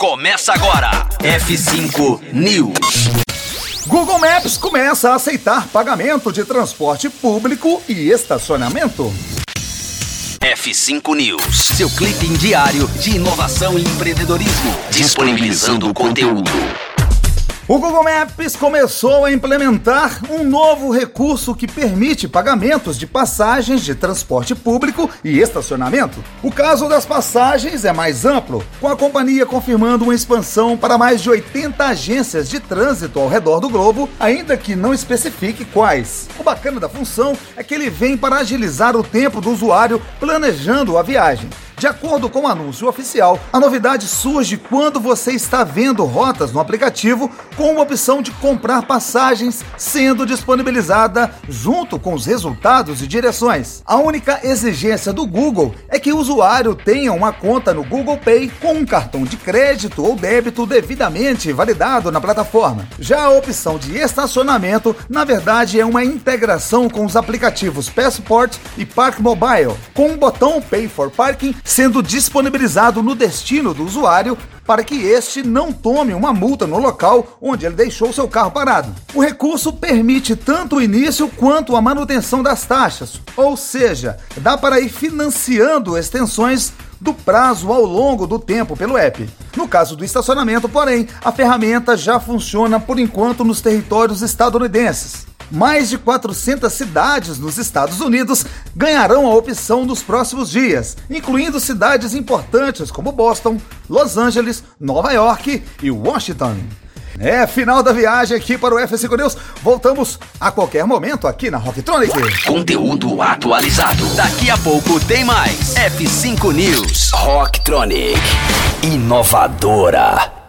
Começa agora. F5 News. Google Maps começa a aceitar pagamento de transporte público e estacionamento. F5 News, seu clipe diário de inovação e empreendedorismo, disponibilizando o conteúdo. O Google Maps começou a implementar um novo recurso que permite pagamentos de passagens de transporte público e estacionamento. O caso das passagens é mais amplo, com a companhia confirmando uma expansão para mais de 80 agências de trânsito ao redor do globo, ainda que não especifique quais. O bacana da função é que ele vem para agilizar o tempo do usuário planejando a viagem. De acordo com o anúncio oficial, a novidade surge quando você está vendo rotas no aplicativo com a opção de comprar passagens sendo disponibilizada junto com os resultados e direções. A única exigência do Google é que o usuário tenha uma conta no Google Pay com um cartão de crédito ou débito devidamente validado na plataforma. Já a opção de estacionamento, na verdade, é uma integração com os aplicativos Passport e Park Mobile, com um botão Pay for Parking sendo disponibilizado no destino do usuário para que este não tome uma multa no local onde ele deixou seu carro parado. O recurso permite tanto o início quanto a manutenção das taxas, ou seja, dá para ir financiando extensões do prazo ao longo do tempo pelo app. No caso do estacionamento, porém, a ferramenta já funciona por enquanto nos territórios estadunidenses mais de 400 cidades nos Estados Unidos ganharão a opção nos próximos dias, incluindo cidades importantes como Boston, Los Angeles, Nova York e Washington. É final da viagem aqui para o F5 News. Voltamos a qualquer momento aqui na Rocktronic. Conteúdo atualizado. Daqui a pouco tem mais. F5 News. Rocktronic. Inovadora.